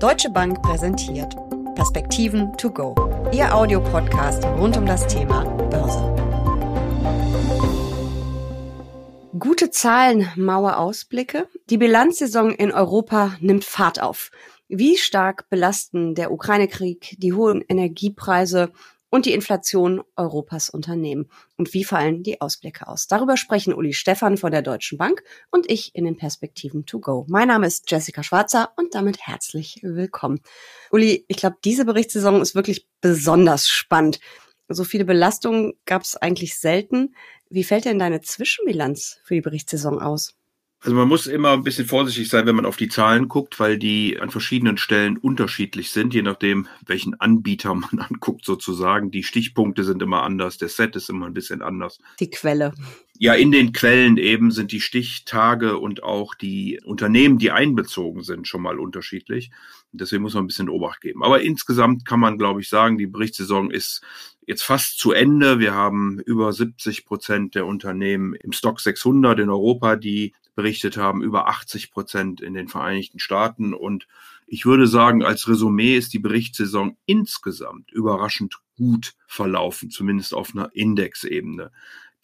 Deutsche Bank präsentiert Perspektiven to go, Ihr Audiopodcast rund um das Thema Börse. Gute Zahlen, Mauer Ausblicke. Die Bilanzsaison in Europa nimmt Fahrt auf. Wie stark belasten der Ukraine-Krieg, die hohen Energiepreise und die Inflation Europas Unternehmen. Und wie fallen die Ausblicke aus? Darüber sprechen Uli Stefan von der Deutschen Bank und ich in den Perspektiven to go. Mein Name ist Jessica Schwarzer und damit herzlich willkommen. Uli, ich glaube, diese Berichtssaison ist wirklich besonders spannend. So viele Belastungen gab es eigentlich selten. Wie fällt denn deine Zwischenbilanz für die Berichtssaison aus? Also man muss immer ein bisschen vorsichtig sein, wenn man auf die Zahlen guckt, weil die an verschiedenen Stellen unterschiedlich sind, je nachdem, welchen Anbieter man anguckt sozusagen. Die Stichpunkte sind immer anders, der Set ist immer ein bisschen anders. Die Quelle. Ja, in den Quellen eben sind die Stichtage und auch die Unternehmen, die einbezogen sind, schon mal unterschiedlich. Deswegen muss man ein bisschen Obacht geben. Aber insgesamt kann man, glaube ich, sagen, die Berichtssaison ist jetzt fast zu Ende. Wir haben über 70 Prozent der Unternehmen im Stock 600 in Europa, die berichtet haben, über 80 Prozent in den Vereinigten Staaten. Und ich würde sagen, als Resümee ist die Berichtssaison insgesamt überraschend gut verlaufen, zumindest auf einer Indexebene.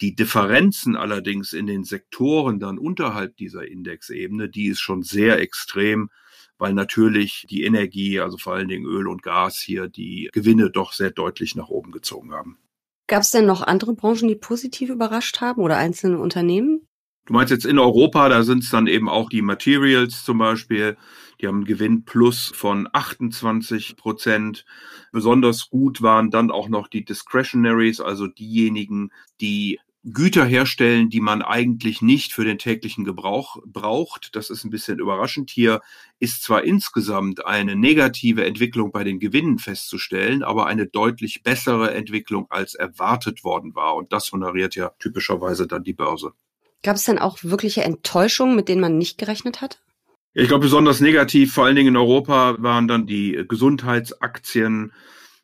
Die Differenzen allerdings in den Sektoren dann unterhalb dieser Indexebene, die ist schon sehr extrem, weil natürlich die Energie, also vor allen Dingen Öl und Gas hier, die Gewinne doch sehr deutlich nach oben gezogen haben. Gab es denn noch andere Branchen, die positiv überrascht haben oder einzelne Unternehmen? Du meinst jetzt in Europa, da sind es dann eben auch die Materials zum Beispiel. Die haben einen Gewinn plus von 28 Prozent. Besonders gut waren dann auch noch die Discretionaries, also diejenigen, die Güter herstellen, die man eigentlich nicht für den täglichen Gebrauch braucht. Das ist ein bisschen überraschend. Hier ist zwar insgesamt eine negative Entwicklung bei den Gewinnen festzustellen, aber eine deutlich bessere Entwicklung als erwartet worden war. Und das honoriert ja typischerweise dann die Börse. Gab es denn auch wirkliche Enttäuschungen, mit denen man nicht gerechnet hat? Ich glaube, besonders negativ, vor allen Dingen in Europa, waren dann die Gesundheitsaktien,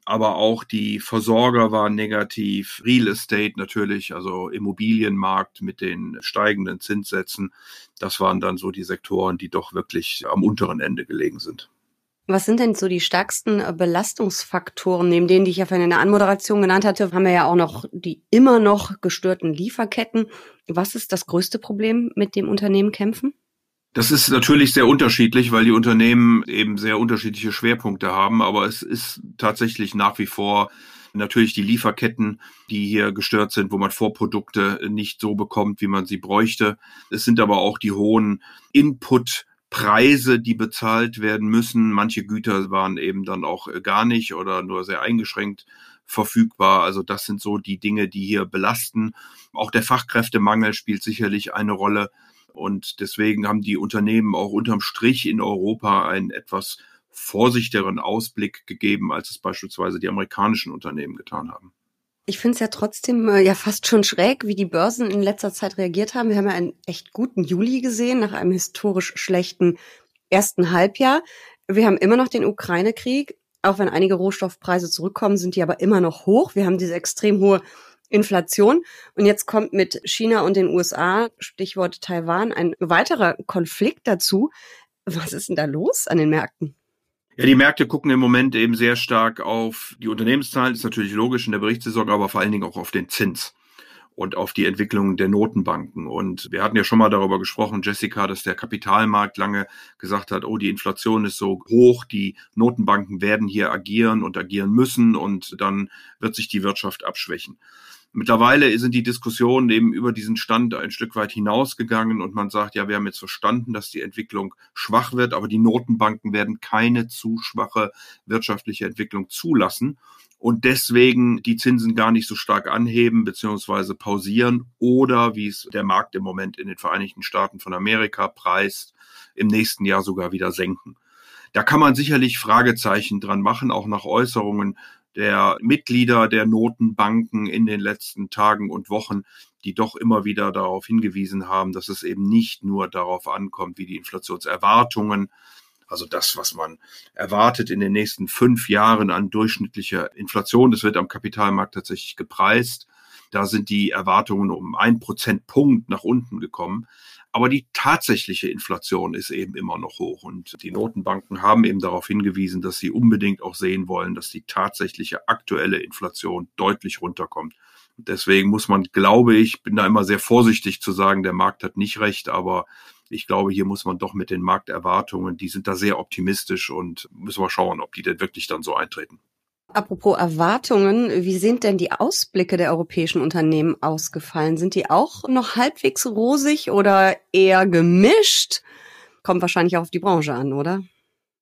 aber auch die Versorger waren negativ, Real Estate natürlich, also Immobilienmarkt mit den steigenden Zinssätzen. Das waren dann so die Sektoren, die doch wirklich am unteren Ende gelegen sind. Was sind denn so die stärksten äh, Belastungsfaktoren, neben denen, die ich ja vorhin in der Anmoderation genannt hatte, haben wir ja auch noch die immer noch gestörten Lieferketten. Was ist das größte Problem, mit dem Unternehmen kämpfen? Das ist natürlich sehr unterschiedlich, weil die Unternehmen eben sehr unterschiedliche Schwerpunkte haben, aber es ist tatsächlich nach wie vor natürlich die Lieferketten, die hier gestört sind, wo man Vorprodukte nicht so bekommt, wie man sie bräuchte. Es sind aber auch die hohen Input Preise, die bezahlt werden müssen. Manche Güter waren eben dann auch gar nicht oder nur sehr eingeschränkt verfügbar. Also das sind so die Dinge, die hier belasten. Auch der Fachkräftemangel spielt sicherlich eine Rolle. Und deswegen haben die Unternehmen auch unterm Strich in Europa einen etwas vorsichtigeren Ausblick gegeben, als es beispielsweise die amerikanischen Unternehmen getan haben. Ich finde es ja trotzdem äh, ja fast schon schräg, wie die Börsen in letzter Zeit reagiert haben. Wir haben ja einen echt guten Juli gesehen, nach einem historisch schlechten ersten Halbjahr. Wir haben immer noch den Ukraine-Krieg. Auch wenn einige Rohstoffpreise zurückkommen, sind die aber immer noch hoch. Wir haben diese extrem hohe Inflation. Und jetzt kommt mit China und den USA, Stichwort Taiwan, ein weiterer Konflikt dazu. Was ist denn da los an den Märkten? Ja, die Märkte gucken im Moment eben sehr stark auf die Unternehmenszahlen, ist natürlich logisch in der Berichtssaison, aber vor allen Dingen auch auf den Zins und auf die Entwicklung der Notenbanken. Und wir hatten ja schon mal darüber gesprochen, Jessica, dass der Kapitalmarkt lange gesagt hat, oh, die Inflation ist so hoch, die Notenbanken werden hier agieren und agieren müssen und dann wird sich die Wirtschaft abschwächen. Mittlerweile sind die Diskussionen eben über diesen Stand ein Stück weit hinausgegangen und man sagt, ja, wir haben jetzt verstanden, dass die Entwicklung schwach wird, aber die Notenbanken werden keine zu schwache wirtschaftliche Entwicklung zulassen und deswegen die Zinsen gar nicht so stark anheben beziehungsweise pausieren oder, wie es der Markt im Moment in den Vereinigten Staaten von Amerika preist, im nächsten Jahr sogar wieder senken. Da kann man sicherlich Fragezeichen dran machen, auch nach Äußerungen der Mitglieder der Notenbanken in den letzten Tagen und Wochen, die doch immer wieder darauf hingewiesen haben, dass es eben nicht nur darauf ankommt, wie die Inflationserwartungen, also das, was man erwartet in den nächsten fünf Jahren an durchschnittlicher Inflation, das wird am Kapitalmarkt tatsächlich gepreist. Da sind die Erwartungen um ein Prozentpunkt nach unten gekommen. Aber die tatsächliche Inflation ist eben immer noch hoch. Und die Notenbanken haben eben darauf hingewiesen, dass sie unbedingt auch sehen wollen, dass die tatsächliche aktuelle Inflation deutlich runterkommt. Deswegen muss man, glaube ich, bin da immer sehr vorsichtig zu sagen, der Markt hat nicht recht, aber ich glaube, hier muss man doch mit den Markterwartungen, die sind da sehr optimistisch und müssen wir schauen, ob die denn wirklich dann so eintreten. Apropos Erwartungen, wie sind denn die Ausblicke der europäischen Unternehmen ausgefallen? Sind die auch noch halbwegs rosig oder eher gemischt? Kommt wahrscheinlich auch auf die Branche an, oder?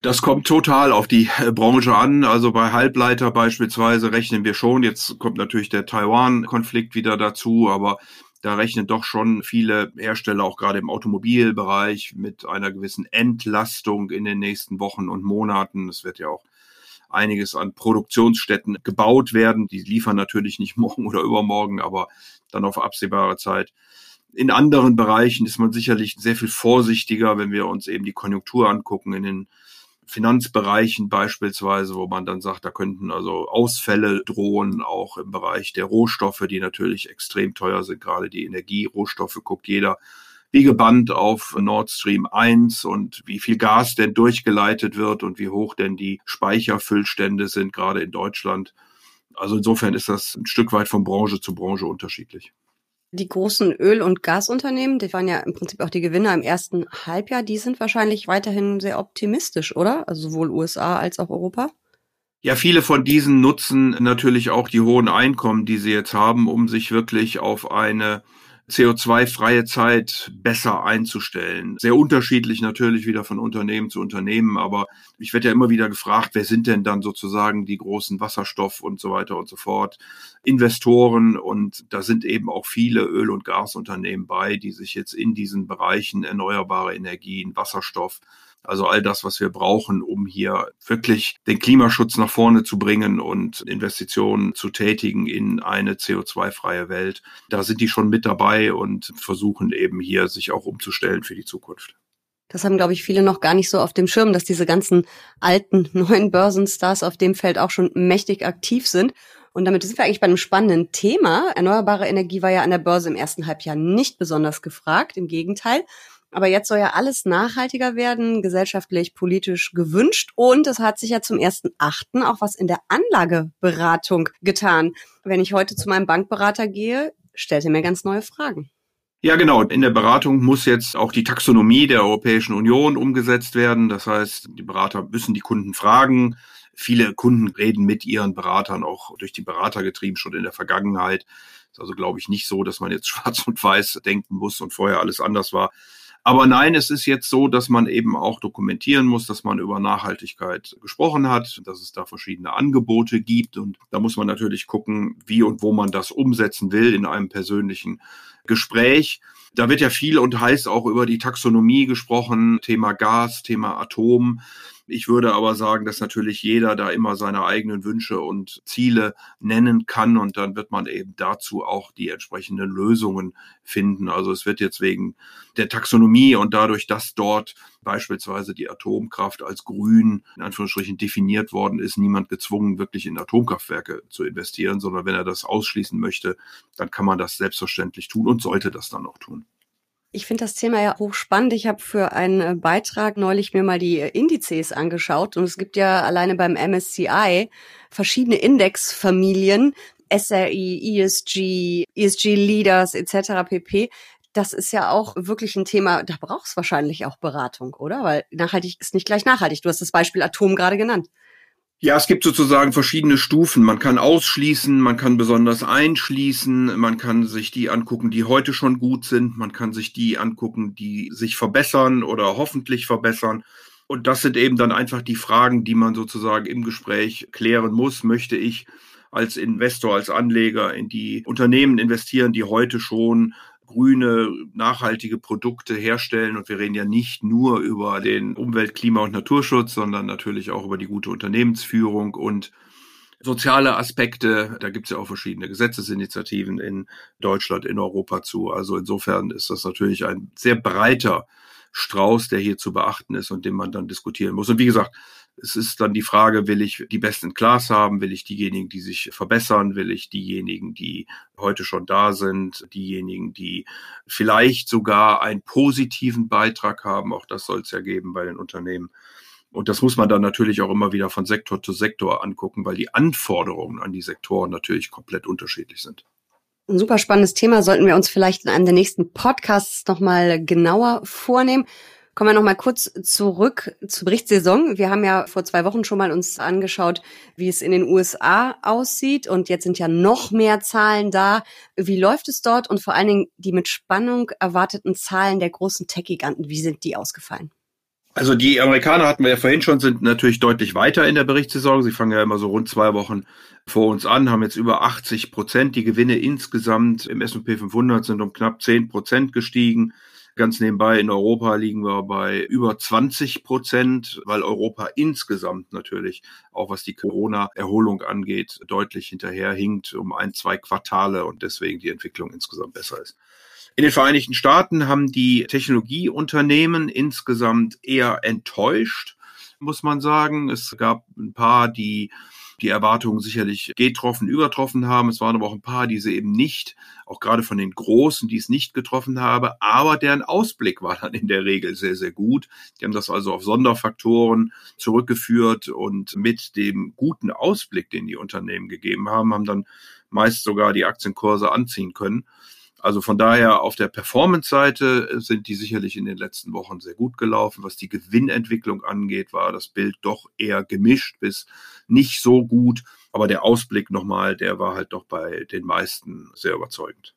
Das kommt total auf die äh, Branche an. Also bei Halbleiter beispielsweise rechnen wir schon. Jetzt kommt natürlich der Taiwan-Konflikt wieder dazu, aber da rechnen doch schon viele Hersteller, auch gerade im Automobilbereich, mit einer gewissen Entlastung in den nächsten Wochen und Monaten. Es wird ja auch einiges an Produktionsstätten gebaut werden. Die liefern natürlich nicht morgen oder übermorgen, aber dann auf absehbare Zeit. In anderen Bereichen ist man sicherlich sehr viel vorsichtiger, wenn wir uns eben die Konjunktur angucken, in den Finanzbereichen beispielsweise, wo man dann sagt, da könnten also Ausfälle drohen, auch im Bereich der Rohstoffe, die natürlich extrem teuer sind, gerade die Energierohstoffe guckt jeder wie gebannt auf Nord Stream 1 und wie viel Gas denn durchgeleitet wird und wie hoch denn die Speicherfüllstände sind, gerade in Deutschland. Also insofern ist das ein Stück weit von Branche zu Branche unterschiedlich. Die großen Öl- und Gasunternehmen, die waren ja im Prinzip auch die Gewinner im ersten Halbjahr, die sind wahrscheinlich weiterhin sehr optimistisch, oder? Also sowohl USA als auch Europa? Ja, viele von diesen nutzen natürlich auch die hohen Einkommen, die sie jetzt haben, um sich wirklich auf eine CO2-freie Zeit besser einzustellen. Sehr unterschiedlich natürlich wieder von Unternehmen zu Unternehmen, aber ich werde ja immer wieder gefragt, wer sind denn dann sozusagen die großen Wasserstoff und so weiter und so fort, Investoren und da sind eben auch viele Öl- und Gasunternehmen bei, die sich jetzt in diesen Bereichen erneuerbare Energien, Wasserstoff, also all das, was wir brauchen, um hier wirklich den Klimaschutz nach vorne zu bringen und Investitionen zu tätigen in eine CO2-freie Welt. Da sind die schon mit dabei und versuchen eben hier sich auch umzustellen für die Zukunft. Das haben, glaube ich, viele noch gar nicht so auf dem Schirm, dass diese ganzen alten, neuen Börsenstars auf dem Feld auch schon mächtig aktiv sind. Und damit sind wir eigentlich bei einem spannenden Thema. Erneuerbare Energie war ja an der Börse im ersten Halbjahr nicht besonders gefragt. Im Gegenteil. Aber jetzt soll ja alles nachhaltiger werden, gesellschaftlich, politisch gewünscht. Und es hat sich ja zum ersten Achten auch was in der Anlageberatung getan. Wenn ich heute zu meinem Bankberater gehe, stellt er mir ganz neue Fragen. Ja, genau. In der Beratung muss jetzt auch die Taxonomie der Europäischen Union umgesetzt werden. Das heißt, die Berater müssen die Kunden fragen. Viele Kunden reden mit ihren Beratern auch durch die Berater getrieben schon in der Vergangenheit. Ist also, glaube ich, nicht so, dass man jetzt schwarz und weiß denken muss und vorher alles anders war. Aber nein, es ist jetzt so, dass man eben auch dokumentieren muss, dass man über Nachhaltigkeit gesprochen hat, dass es da verschiedene Angebote gibt. Und da muss man natürlich gucken, wie und wo man das umsetzen will in einem persönlichen Gespräch. Da wird ja viel und heiß auch über die Taxonomie gesprochen, Thema Gas, Thema Atom. Ich würde aber sagen, dass natürlich jeder da immer seine eigenen Wünsche und Ziele nennen kann und dann wird man eben dazu auch die entsprechenden Lösungen finden. Also es wird jetzt wegen der Taxonomie und dadurch, dass dort beispielsweise die Atomkraft als grün in Anführungsstrichen definiert worden ist, niemand gezwungen, wirklich in Atomkraftwerke zu investieren, sondern wenn er das ausschließen möchte, dann kann man das selbstverständlich tun und sollte das dann auch tun. Ich finde das Thema ja hochspannend. Ich habe für einen äh, Beitrag neulich mir mal die äh, Indizes angeschaut und es gibt ja alleine beim MSCI verschiedene Indexfamilien, SRI, ESG, ESG Leaders etc. pp. Das ist ja auch wirklich ein Thema, da brauchst wahrscheinlich auch Beratung, oder? Weil nachhaltig ist nicht gleich nachhaltig. Du hast das Beispiel Atom gerade genannt. Ja, es gibt sozusagen verschiedene Stufen. Man kann ausschließen, man kann besonders einschließen, man kann sich die angucken, die heute schon gut sind, man kann sich die angucken, die sich verbessern oder hoffentlich verbessern. Und das sind eben dann einfach die Fragen, die man sozusagen im Gespräch klären muss. Möchte ich als Investor, als Anleger in die Unternehmen investieren, die heute schon grüne, nachhaltige Produkte herstellen. Und wir reden ja nicht nur über den Umwelt-, Klima- und Naturschutz, sondern natürlich auch über die gute Unternehmensführung und soziale Aspekte. Da gibt es ja auch verschiedene Gesetzesinitiativen in Deutschland, in Europa zu. Also insofern ist das natürlich ein sehr breiter Strauß, der hier zu beachten ist und den man dann diskutieren muss. Und wie gesagt, es ist dann die Frage, will ich die Besten Class haben? Will ich diejenigen, die sich verbessern? Will ich diejenigen, die heute schon da sind? Diejenigen, die vielleicht sogar einen positiven Beitrag haben? Auch das soll es ja geben bei den Unternehmen. Und das muss man dann natürlich auch immer wieder von Sektor zu Sektor angucken, weil die Anforderungen an die Sektoren natürlich komplett unterschiedlich sind. Ein super spannendes Thema sollten wir uns vielleicht in einem der nächsten Podcasts nochmal genauer vornehmen. Kommen wir nochmal kurz zurück zur Berichtssaison. Wir haben ja vor zwei Wochen schon mal uns angeschaut, wie es in den USA aussieht. Und jetzt sind ja noch mehr Zahlen da. Wie läuft es dort? Und vor allen Dingen die mit Spannung erwarteten Zahlen der großen Tech-Giganten. Wie sind die ausgefallen? Also die Amerikaner hatten wir ja vorhin schon, sind natürlich deutlich weiter in der Berichtssaison. Sie fangen ja immer so rund zwei Wochen vor uns an, haben jetzt über 80 Prozent. Die Gewinne insgesamt im S&P 500 sind um knapp 10 Prozent gestiegen. Ganz nebenbei in Europa liegen wir bei über 20 Prozent, weil Europa insgesamt natürlich, auch was die Corona-Erholung angeht, deutlich hinterherhinkt um ein, zwei Quartale und deswegen die Entwicklung insgesamt besser ist. In den Vereinigten Staaten haben die Technologieunternehmen insgesamt eher enttäuscht, muss man sagen. Es gab ein paar, die die Erwartungen sicherlich getroffen, übertroffen haben. Es waren aber auch ein paar, die sie eben nicht, auch gerade von den Großen, die es nicht getroffen habe. Aber deren Ausblick war dann in der Regel sehr, sehr gut. Die haben das also auf Sonderfaktoren zurückgeführt und mit dem guten Ausblick, den die Unternehmen gegeben haben, haben dann meist sogar die Aktienkurse anziehen können. Also von daher auf der Performance-Seite sind die sicherlich in den letzten Wochen sehr gut gelaufen. Was die Gewinnentwicklung angeht, war das Bild doch eher gemischt bis nicht so gut. Aber der Ausblick nochmal, der war halt doch bei den meisten sehr überzeugend.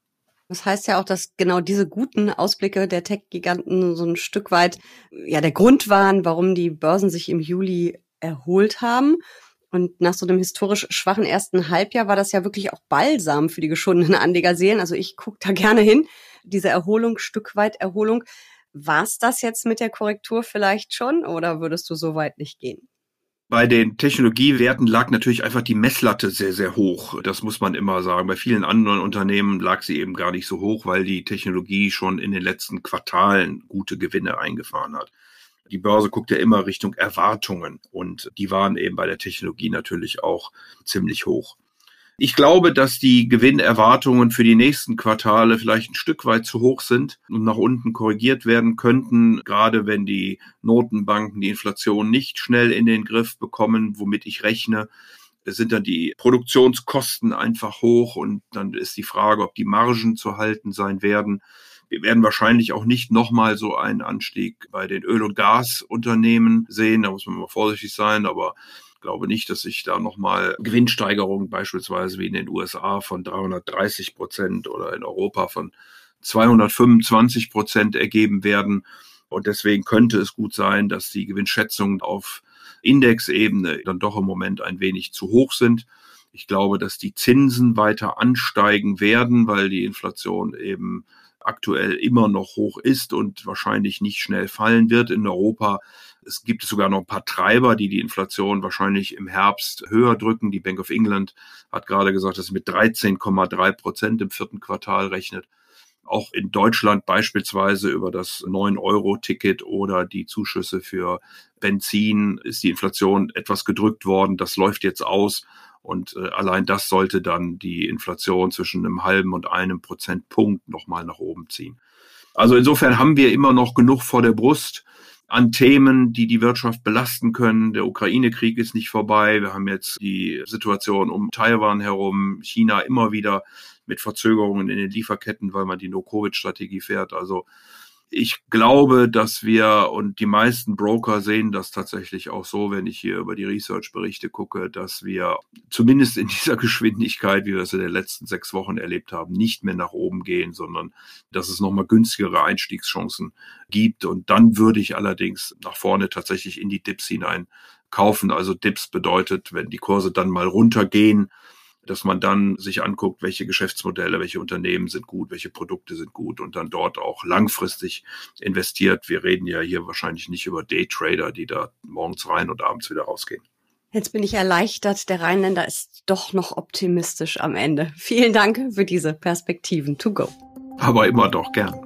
Das heißt ja auch, dass genau diese guten Ausblicke der Tech-Giganten so ein Stück weit ja der Grund waren, warum die Börsen sich im Juli erholt haben. Und nach so einem historisch schwachen ersten Halbjahr war das ja wirklich auch Balsam für die geschundenen Anlegerseelen. Also ich gucke da gerne hin. Diese Erholung, Stück weit Erholung. War's das jetzt mit der Korrektur vielleicht schon oder würdest du so weit nicht gehen? Bei den Technologiewerten lag natürlich einfach die Messlatte sehr, sehr hoch. Das muss man immer sagen. Bei vielen anderen Unternehmen lag sie eben gar nicht so hoch, weil die Technologie schon in den letzten Quartalen gute Gewinne eingefahren hat. Die Börse guckt ja immer Richtung Erwartungen und die waren eben bei der Technologie natürlich auch ziemlich hoch. Ich glaube, dass die Gewinnerwartungen für die nächsten Quartale vielleicht ein Stück weit zu hoch sind und nach unten korrigiert werden könnten, gerade wenn die Notenbanken die Inflation nicht schnell in den Griff bekommen, womit ich rechne sind dann die Produktionskosten einfach hoch und dann ist die Frage, ob die Margen zu halten sein werden. Wir werden wahrscheinlich auch nicht nochmal so einen Anstieg bei den Öl- und Gasunternehmen sehen. Da muss man mal vorsichtig sein, aber ich glaube nicht, dass sich da nochmal Gewinnsteigerungen beispielsweise wie in den USA von 330 Prozent oder in Europa von 225 Prozent ergeben werden. Und deswegen könnte es gut sein, dass die Gewinnschätzungen auf Indexebene dann doch im Moment ein wenig zu hoch sind. Ich glaube, dass die Zinsen weiter ansteigen werden, weil die Inflation eben aktuell immer noch hoch ist und wahrscheinlich nicht schnell fallen wird in Europa. Es gibt sogar noch ein paar Treiber, die die Inflation wahrscheinlich im Herbst höher drücken. Die Bank of England hat gerade gesagt, dass sie mit 13,3 Prozent im vierten Quartal rechnet. Auch in Deutschland beispielsweise über das 9-Euro-Ticket oder die Zuschüsse für Benzin ist die Inflation etwas gedrückt worden. Das läuft jetzt aus. Und äh, allein das sollte dann die Inflation zwischen einem halben und einem Prozentpunkt nochmal nach oben ziehen. Also insofern haben wir immer noch genug vor der Brust an Themen, die die Wirtschaft belasten können. Der Ukraine-Krieg ist nicht vorbei. Wir haben jetzt die Situation um Taiwan herum, China immer wieder mit Verzögerungen in den Lieferketten, weil man die No-Covid-Strategie fährt. Also ich glaube, dass wir und die meisten Broker sehen das tatsächlich auch so, wenn ich hier über die Research-Berichte gucke, dass wir zumindest in dieser Geschwindigkeit, wie wir es in den letzten sechs Wochen erlebt haben, nicht mehr nach oben gehen, sondern dass es nochmal günstigere Einstiegschancen gibt. Und dann würde ich allerdings nach vorne tatsächlich in die Dips hinein kaufen. Also Dips bedeutet, wenn die Kurse dann mal runtergehen, dass man dann sich anguckt, welche Geschäftsmodelle, welche Unternehmen sind gut, welche Produkte sind gut und dann dort auch langfristig investiert. Wir reden ja hier wahrscheinlich nicht über Daytrader, die da morgens rein und abends wieder rausgehen. Jetzt bin ich erleichtert, der Rheinländer ist doch noch optimistisch am Ende. Vielen Dank für diese Perspektiven. To go. Aber immer doch gern.